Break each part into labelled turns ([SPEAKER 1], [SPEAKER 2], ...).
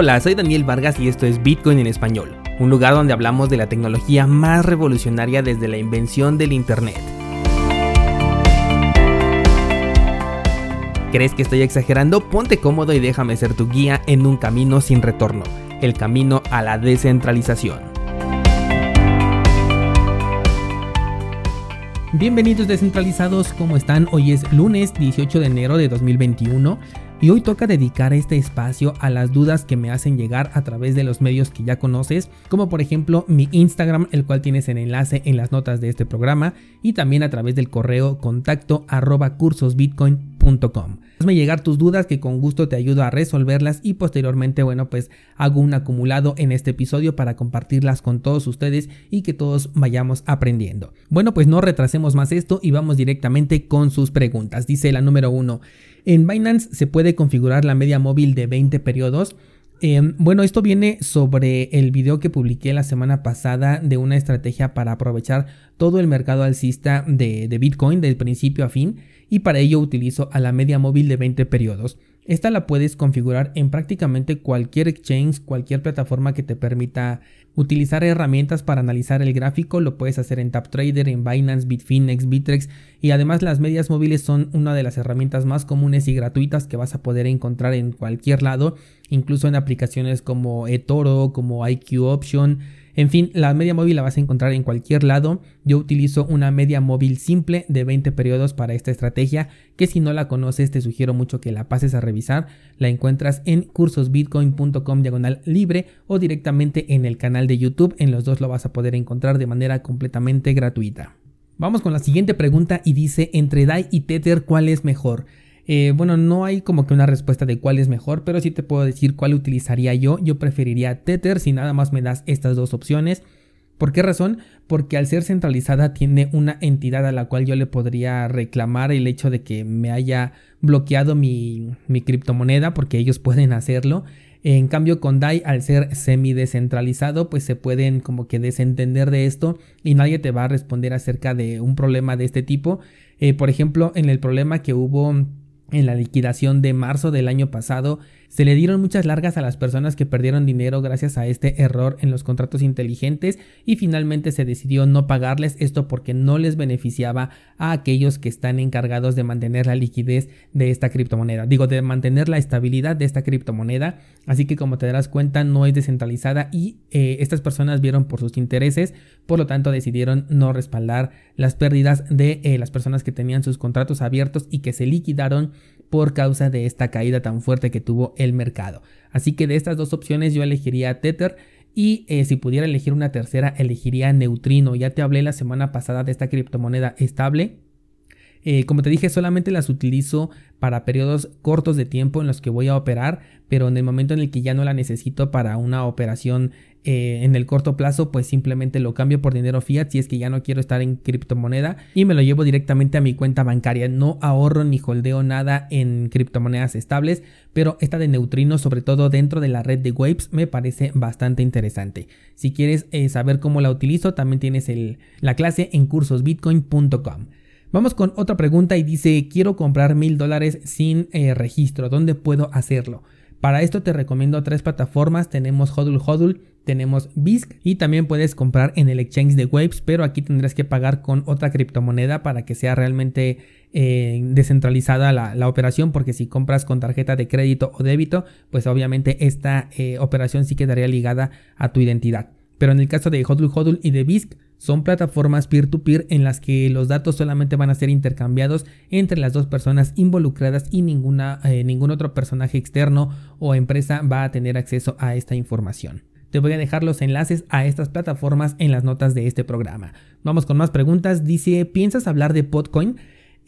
[SPEAKER 1] Hola, soy Daniel Vargas y esto es Bitcoin en español, un lugar donde hablamos de la tecnología más revolucionaria desde la invención del Internet. ¿Crees que estoy exagerando? Ponte cómodo y déjame ser tu guía en un camino sin retorno, el camino a la descentralización. Bienvenidos descentralizados, ¿cómo están? Hoy es lunes 18 de enero de 2021 y hoy toca dedicar este espacio a las dudas que me hacen llegar a través de los medios que ya conoces, como por ejemplo mi Instagram, el cual tienes en enlace en las notas de este programa, y también a través del correo contacto arroba cursosbitcoin.com. Hazme llegar tus dudas que con gusto te ayudo a resolverlas y posteriormente, bueno, pues hago un acumulado en este episodio para compartirlas con todos ustedes y que todos vayamos aprendiendo. Bueno, pues no retrasemos más esto y vamos directamente con sus preguntas. Dice la número uno. En Binance se puede configurar la media móvil de 20 periodos. Em, bueno, esto viene sobre el video que publiqué la semana pasada de una estrategia para aprovechar todo el mercado alcista de, de Bitcoin del principio a fin y para ello utilizo a la media móvil de 20 periodos. Esta la puedes configurar en prácticamente cualquier exchange, cualquier plataforma que te permita utilizar herramientas para analizar el gráfico. Lo puedes hacer en TapTrader, en Binance, Bitfinex, Bitrex y además las medias móviles son una de las herramientas más comunes y gratuitas que vas a poder encontrar en cualquier lado, incluso en aplicaciones como eToro, como IQ Option en fin, la media móvil la vas a encontrar en cualquier lado. Yo utilizo una media móvil simple de 20 periodos para esta estrategia, que si no la conoces te sugiero mucho que la pases a revisar. La encuentras en cursosbitcoin.com diagonal libre o directamente en el canal de YouTube. En los dos lo vas a poder encontrar de manera completamente gratuita. Vamos con la siguiente pregunta y dice, entre DAI y Tether, ¿cuál es mejor? Eh, bueno, no hay como que una respuesta de cuál es mejor, pero sí te puedo decir cuál utilizaría yo. Yo preferiría Tether si nada más me das estas dos opciones. ¿Por qué razón? Porque al ser centralizada tiene una entidad a la cual yo le podría reclamar el hecho de que me haya bloqueado mi, mi criptomoneda, porque ellos pueden hacerlo. En cambio, con DAI, al ser semi descentralizado, pues se pueden como que desentender de esto y nadie te va a responder acerca de un problema de este tipo. Eh, por ejemplo, en el problema que hubo en la liquidación de marzo del año pasado, se le dieron muchas largas a las personas que perdieron dinero gracias a este error en los contratos inteligentes y finalmente se decidió no pagarles esto porque no les beneficiaba a aquellos que están encargados de mantener la liquidez de esta criptomoneda, digo de mantener la estabilidad de esta criptomoneda, así que como te darás cuenta no es descentralizada y eh, estas personas vieron por sus intereses, por lo tanto decidieron no respaldar las pérdidas de eh, las personas que tenían sus contratos abiertos y que se liquidaron por causa de esta caída tan fuerte que tuvo el mercado. Así que de estas dos opciones yo elegiría Tether y eh, si pudiera elegir una tercera elegiría Neutrino. Ya te hablé la semana pasada de esta criptomoneda estable eh, como te dije, solamente las utilizo para periodos cortos de tiempo en los que voy a operar, pero en el momento en el que ya no la necesito para una operación eh, en el corto plazo, pues simplemente lo cambio por dinero fiat si es que ya no quiero estar en criptomoneda y me lo llevo directamente a mi cuenta bancaria. No ahorro ni holdeo nada en criptomonedas estables, pero esta de neutrinos, sobre todo dentro de la red de Waves, me parece bastante interesante. Si quieres eh, saber cómo la utilizo, también tienes la clase en cursosbitcoin.com. Vamos con otra pregunta y dice, quiero comprar mil dólares sin eh, registro, ¿dónde puedo hacerlo? Para esto te recomiendo tres plataformas, tenemos Hodul Hodul, tenemos BISC y también puedes comprar en el exchange de Waves, pero aquí tendrás que pagar con otra criptomoneda para que sea realmente eh, descentralizada la, operación, porque si compras con tarjeta de crédito o débito, pues obviamente esta eh, operación sí quedaría ligada a tu identidad. Pero en el caso de Hodul Hodul y de BISC, son plataformas peer-to-peer en las que los datos solamente van a ser intercambiados entre las dos personas involucradas y ninguna, eh, ningún otro personaje externo o empresa va a tener acceso a esta información. Te voy a dejar los enlaces a estas plataformas en las notas de este programa. Vamos con más preguntas. Dice, ¿piensas hablar de Podcoin?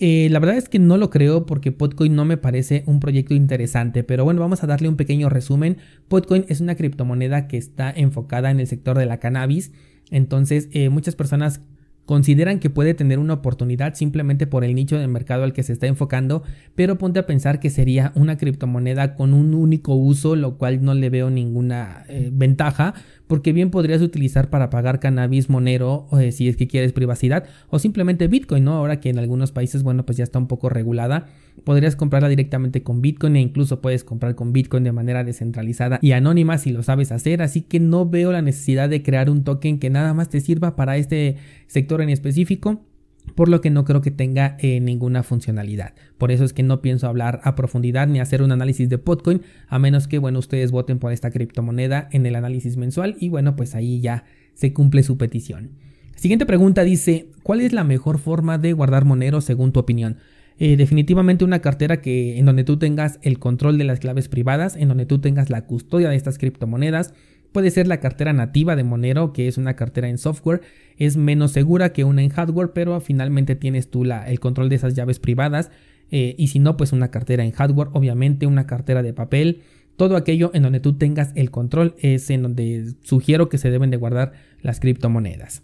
[SPEAKER 1] Eh, la verdad es que no lo creo porque Podcoin no me parece un proyecto interesante, pero bueno, vamos a darle un pequeño resumen. Podcoin es una criptomoneda que está enfocada en el sector de la cannabis, entonces eh, muchas personas consideran que puede tener una oportunidad simplemente por el nicho de mercado al que se está enfocando, pero ponte a pensar que sería una criptomoneda con un único uso, lo cual no le veo ninguna eh, ventaja, porque bien podrías utilizar para pagar cannabis monero eh, si es que quieres privacidad, o simplemente Bitcoin, ¿no? Ahora que en algunos países, bueno, pues ya está un poco regulada, podrías comprarla directamente con Bitcoin e incluso puedes comprar con Bitcoin de manera descentralizada y anónima si lo sabes hacer, así que no veo la necesidad de crear un token que nada más te sirva para este sector en específico por lo que no creo que tenga eh, ninguna funcionalidad. Por eso es que no pienso hablar a profundidad ni hacer un análisis de Potcoin, a menos que, bueno, ustedes voten por esta criptomoneda en el análisis mensual y bueno, pues ahí ya se cumple su petición. Siguiente pregunta dice, ¿cuál es la mejor forma de guardar Monero según tu opinión? Eh, definitivamente una cartera que en donde tú tengas el control de las claves privadas, en donde tú tengas la custodia de estas criptomonedas, Puede ser la cartera nativa de Monero, que es una cartera en software, es menos segura que una en hardware, pero finalmente tienes tú la, el control de esas llaves privadas. Eh, y si no, pues una cartera en hardware, obviamente una cartera de papel. Todo aquello en donde tú tengas el control es en donde sugiero que se deben de guardar las criptomonedas.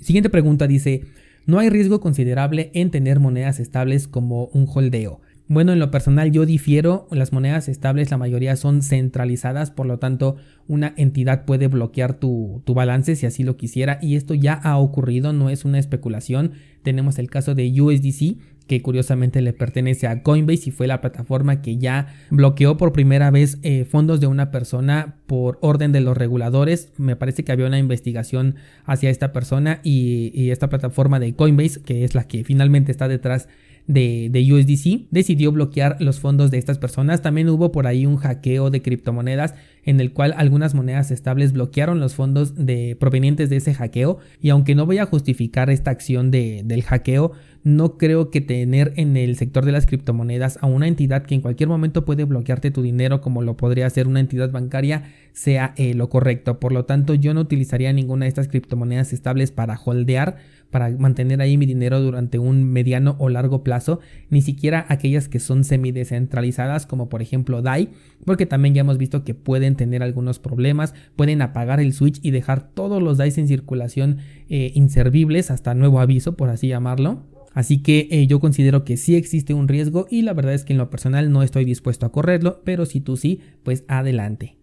[SPEAKER 1] Siguiente pregunta dice, ¿no hay riesgo considerable en tener monedas estables como un holdeo? Bueno, en lo personal yo difiero, las monedas estables la mayoría son centralizadas, por lo tanto una entidad puede bloquear tu, tu, balance si así lo quisiera y esto ya ha ocurrido, no es una especulación. Tenemos el caso de USDC que curiosamente le pertenece a Coinbase y fue la plataforma que ya bloqueó por primera vez eh, fondos de una persona por orden de los reguladores. Me parece que había una investigación hacia esta persona y, y esta plataforma de Coinbase, que es la que finalmente está detrás de, USDC decidió bloquear los fondos de estas personas. También hubo por ahí un hackeo de criptomonedas en el cual algunas monedas estables bloquearon los fondos de, provenientes de ese hackeo. Y aunque no voy a justificar esta acción de, del hackeo, no creo que tener en el sector de las criptomonedas a una entidad que en cualquier momento puede bloquearte tu dinero como lo podría hacer una entidad bancaria sea eh, lo correcto. Por lo tanto, yo no utilizaría ninguna de estas criptomonedas estables para holdear para mantener ahí mi dinero durante un mediano o largo plazo, ni siquiera aquellas que son semi descentralizadas como por ejemplo DAI, porque también ya hemos visto que pueden tener algunos problemas, pueden apagar el switch y dejar todos los DAIs en circulación eh, inservibles hasta nuevo aviso, por así llamarlo. Así que eh, yo considero que sí existe un riesgo y la verdad es que en lo personal no estoy dispuesto a correrlo, pero si tú sí, pues adelante.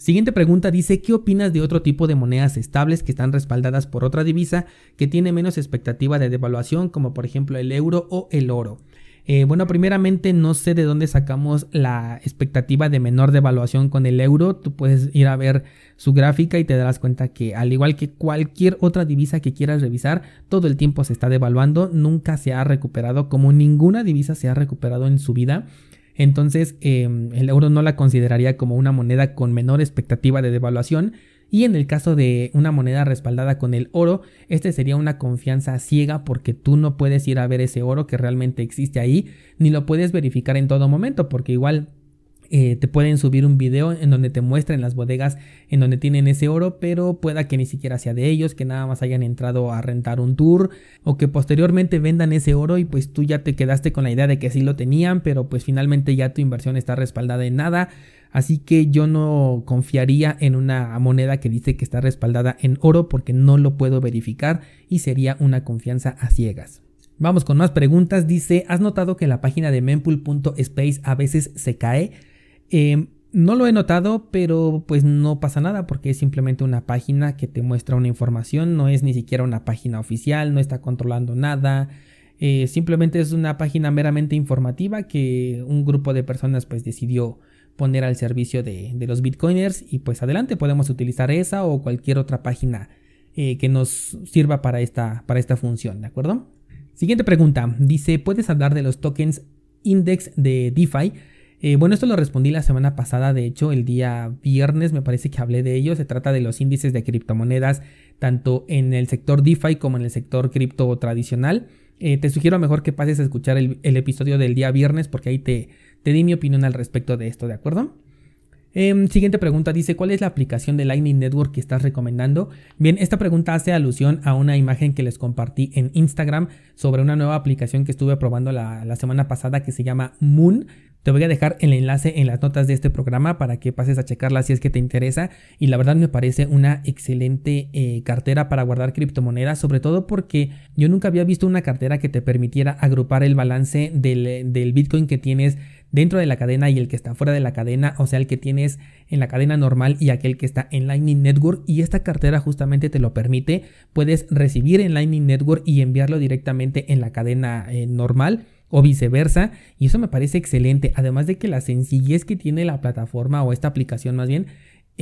[SPEAKER 1] Siguiente pregunta dice, ¿qué opinas de otro tipo de monedas estables que están respaldadas por otra divisa que tiene menos expectativa de devaluación, como por ejemplo el euro o el oro? Eh, bueno, primeramente no sé de dónde sacamos la expectativa de menor devaluación con el euro. Tú puedes ir a ver su gráfica y te darás cuenta que al igual que cualquier otra divisa que quieras revisar, todo el tiempo se está devaluando, nunca se ha recuperado como ninguna divisa se ha recuperado en su vida. Entonces em, el euro no la consideraría como una moneda con menor expectativa de devaluación. Y en el caso de una moneda respaldada con el oro, este sería una confianza ciega porque tú no puedes ir a ver ese oro que realmente existe ahí, ni lo puedes verificar en todo momento, porque igual eh, te pueden subir un video en donde te muestren las bodegas en donde tienen ese oro, pero pueda que ni siquiera sea de ellos, que nada más hayan entrado a rentar un tour o que posteriormente vendan ese oro y pues tú ya te quedaste con la idea de que sí lo tenían, pero pues finalmente ya tu inversión está respaldada en nada. Así que yo no confiaría en una moneda que dice que está respaldada en oro porque no lo puedo verificar y sería una confianza a ciegas. Vamos con más preguntas. Dice, ¿has notado que la página de mempool.space a veces se cae? Em, no lo he notado, pero pues no pasa nada porque es simplemente una página que te muestra una información, no es ni siquiera una página oficial, no está controlando nada, eh, simplemente es una página meramente informativa que un grupo de personas pues decidió poner al servicio de, los bitcoiners y pues adelante podemos utilizar esa o cualquier otra página eh, que nos sirva para esta, para esta función, ¿de acuerdo? Siguiente pregunta, dice, ¿puedes hablar de los tokens index de DeFi? Eh, bueno, esto lo respondí la semana pasada, de hecho, el día viernes me parece que hablé de ello. Se trata de los índices de criptomonedas, tanto en el sector DeFi como en el sector cripto tradicional. Eh, te sugiero mejor que pases a escuchar el, episodio del día viernes porque ahí te, te di mi opinión al respecto de esto, ¿de acuerdo? Em, siguiente pregunta dice, ¿cuál es la aplicación de Lightning Network que estás recomendando? Bien, esta pregunta hace alusión a una imagen que les compartí en Instagram sobre una nueva aplicación que estuve probando la, semana pasada que se llama Moon. Te voy a dejar el enlace en las notas de este programa para que pases a checarla si es que te interesa. Y la verdad me parece una excelente eh, cartera para guardar criptomonedas, sobre todo porque yo nunca había visto una cartera que te permitiera agrupar el balance del, del Bitcoin que tienes dentro de la cadena y el que está fuera de la cadena, o sea, el que tienes en la cadena normal y aquel que está en Lightning Network. Y esta cartera justamente te lo permite. Puedes recibir en Lightning Network y enviarlo directamente en la cadena eh, normal o viceversa. Y eso me parece excelente. Además de que la sencillez que tiene la plataforma o esta aplicación más bien.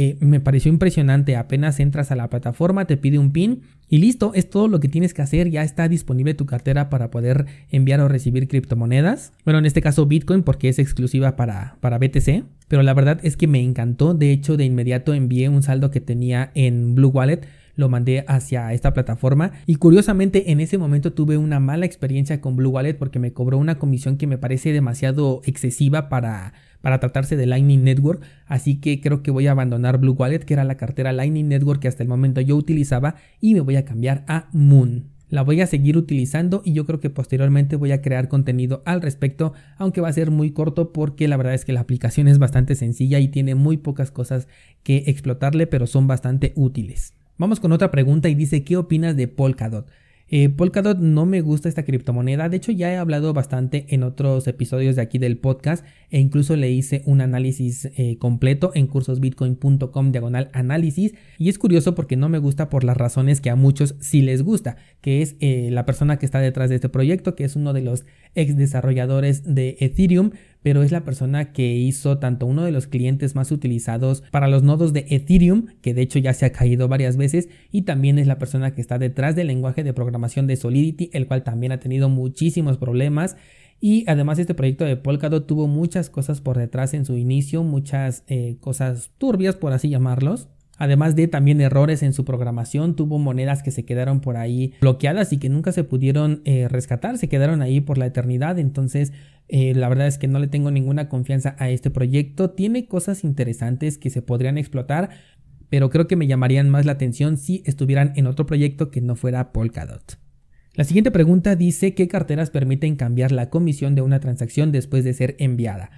[SPEAKER 1] Eh, me pareció impresionante. Apenas entras a la plataforma, te pide un PIN y listo, es todo lo que tienes que hacer. Ya está disponible tu cartera para poder enviar o recibir criptomonedas. Bueno, en este caso Bitcoin porque es exclusiva para, para BTC. Pero la verdad es que me encantó. De hecho, de inmediato envié un saldo que tenía en Blue Wallet lo mandé hacia esta plataforma y curiosamente en ese momento tuve una mala experiencia con Blue Wallet porque me cobró una comisión que me parece demasiado excesiva para para tratarse de Lightning Network, así que creo que voy a abandonar Blue Wallet, que era la cartera Lightning Network que hasta el momento yo utilizaba, y me voy a cambiar a Moon. La voy a seguir utilizando y yo creo que posteriormente voy a crear contenido al respecto, aunque va a ser muy corto porque la verdad es que la aplicación es bastante sencilla y tiene muy pocas cosas que explotarle, pero son bastante útiles. Vamos con otra pregunta y dice, ¿qué opinas de Polkadot? Eh, Polkadot no me gusta esta criptomoneda, de hecho ya he hablado bastante en otros episodios de aquí del podcast e incluso le hice un análisis eh, completo en cursosbitcoin.com diagonal análisis y es curioso porque no me gusta por las razones que a muchos sí les gusta, que es eh, la persona que está detrás de este proyecto, que es uno de los ex desarrolladores de Ethereum, pero es la persona que hizo tanto uno de los clientes más utilizados para los nodos de Ethereum, que de hecho ya se ha caído varias veces, y también es la persona que está detrás del lenguaje de programación de Solidity, el cual también ha tenido muchísimos problemas. Y además este proyecto de Polkadot tuvo muchas cosas por detrás en su inicio, muchas eh, cosas turbias por así llamarlos. Además de también errores en su programación, tuvo monedas que se quedaron por ahí bloqueadas y que nunca se pudieron eh, rescatar, se quedaron ahí por la eternidad. Entonces, eh, la verdad es que no le tengo ninguna confianza a este proyecto. Tiene cosas interesantes que se podrían explotar, pero creo que me llamarían más la atención si estuvieran en otro proyecto que no fuera Polkadot. La siguiente pregunta dice qué carteras permiten cambiar la comisión de una transacción después de ser enviada.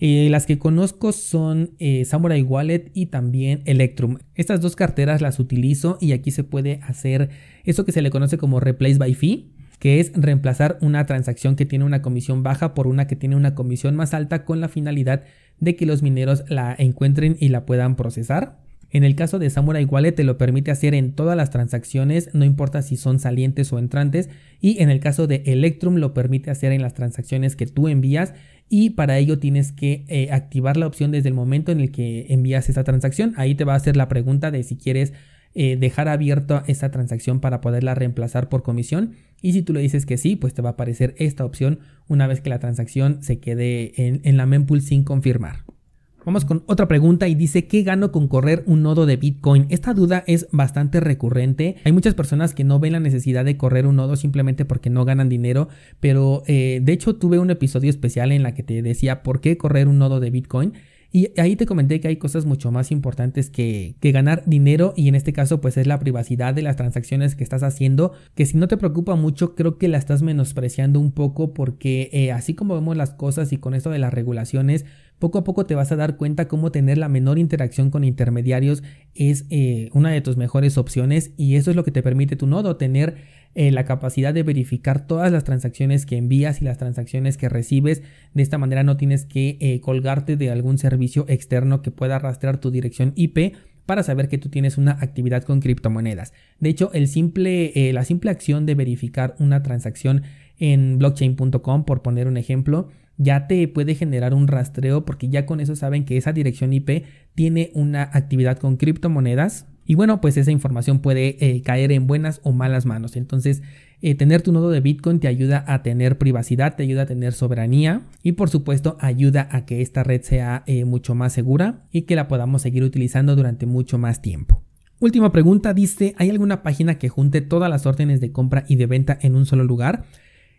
[SPEAKER 1] Eh, las que conozco son eh, Samurai Wallet y también Electrum. Estas dos carteras las utilizo y aquí se puede hacer eso que se le conoce como Replace by Fee, que es reemplazar una transacción que tiene una comisión baja por una que tiene una comisión más alta con la finalidad de que los mineros la encuentren y la puedan procesar. En el caso de Samurai Wallet te lo permite hacer en todas las transacciones, no importa si son salientes o entrantes, y en el caso de Electrum lo permite hacer en las transacciones que tú envías y para ello tienes que eh, activar la opción desde el momento en el que envías esa transacción. Ahí te va a hacer la pregunta de si quieres eh, dejar abierta esa transacción para poderla reemplazar por comisión. Y si tú le dices que sí, pues te va a aparecer esta opción una vez que la transacción se quede en, en la mempool sin confirmar. Vamos con otra pregunta y dice, ¿qué gano con correr un nodo de Bitcoin? Esta duda es bastante recurrente. Hay muchas personas que no ven la necesidad de correr un nodo simplemente porque no ganan dinero, pero eh, de hecho tuve un episodio especial en la que te decía por qué correr un nodo de Bitcoin. Y ahí te comenté que hay cosas mucho más importantes que, ganar dinero y en este caso pues es la privacidad de las transacciones que estás haciendo, que si no te preocupa mucho creo que la estás menospreciando un poco porque eh, así como vemos las cosas y con esto de las regulaciones, poco a poco te vas a dar cuenta cómo tener la menor interacción con intermediarios es eh, una de tus mejores opciones y eso es lo que te permite tu nodo, tener eh, la capacidad de verificar todas las transacciones que envías y las transacciones que recibes. De esta manera no tienes que eh, colgarte de algún servicio externo que pueda rastrear tu dirección IP para saber que tú tienes una actividad con criptomonedas. De hecho, la simple acción de verificar una transacción en blockchain.com, por poner un ejemplo, ya te puede generar un rastreo porque ya con eso saben que esa dirección IP tiene una actividad con criptomonedas y bueno, pues esa información puede eh, caer en buenas o malas manos. Entonces, eh, tener tu nodo de Bitcoin te ayuda a tener privacidad, te ayuda a tener soberanía y por supuesto ayuda a que esta red sea eh, mucho más segura y que la podamos seguir utilizando durante mucho más tiempo. Última pregunta dice, ¿hay alguna página que junte todas las órdenes de compra y de venta en un solo lugar?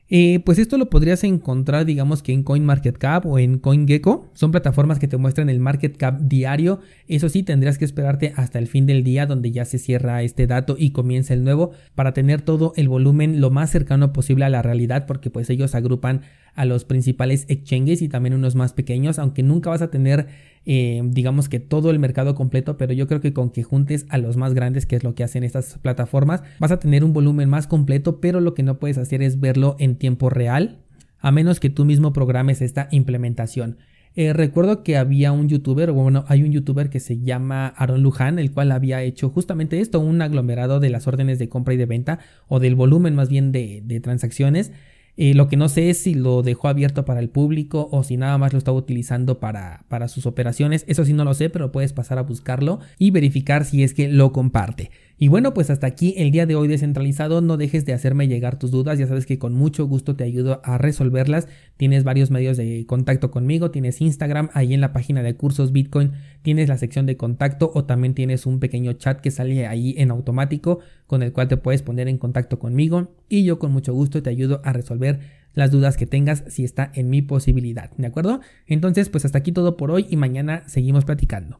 [SPEAKER 1] Pues esto lo podrías encontrar, digamos que en CoinMarketCap o en CoinGecko. Son plataformas que te muestran el market cap diario. Eso sí, tendrías que esperarte hasta el fin del día donde ya se cierra este dato y comienza el nuevo para tener todo el volumen lo más cercano posible a la realidad porque pues ellos agrupan a los principales exchanges y también unos más pequeños, aunque nunca vas a tener eh, digamos que todo el mercado completo, pero yo creo que con que juntes a los más grandes, que es lo que hacen estas plataformas, vas a tener un volumen más completo, pero lo que no puedes hacer es verlo en tiempo real, a menos que tú mismo programes esta implementación. Eh, recuerdo que había un youtuber, bueno, hay un youtuber que se llama Aaron Luján, el cual había hecho justamente esto, un aglomerado de las órdenes de compra y de venta, o del volumen más bien de, de transacciones, eh, lo que no sé es si lo dejó abierto para el público o si nada más lo estaba utilizando para, para sus operaciones. Eso sí no lo sé, pero puedes pasar a buscarlo y verificar si es que lo comparte. Y bueno, pues hasta aquí el día de hoy descentralizado. No dejes de hacerme llegar tus dudas. Ya sabes que con mucho gusto te ayudo a resolverlas. Tienes varios medios de contacto conmigo. Tienes Instagram, ahí en la página de cursos Bitcoin tienes la sección de contacto o también tienes un pequeño chat que sale ahí en automático con el cual te puedes poner en contacto conmigo y yo con mucho gusto te ayudo a resolver las dudas que tengas si está en mi posibilidad, ¿de acuerdo? Entonces, pues hasta aquí todo por hoy y mañana seguimos platicando.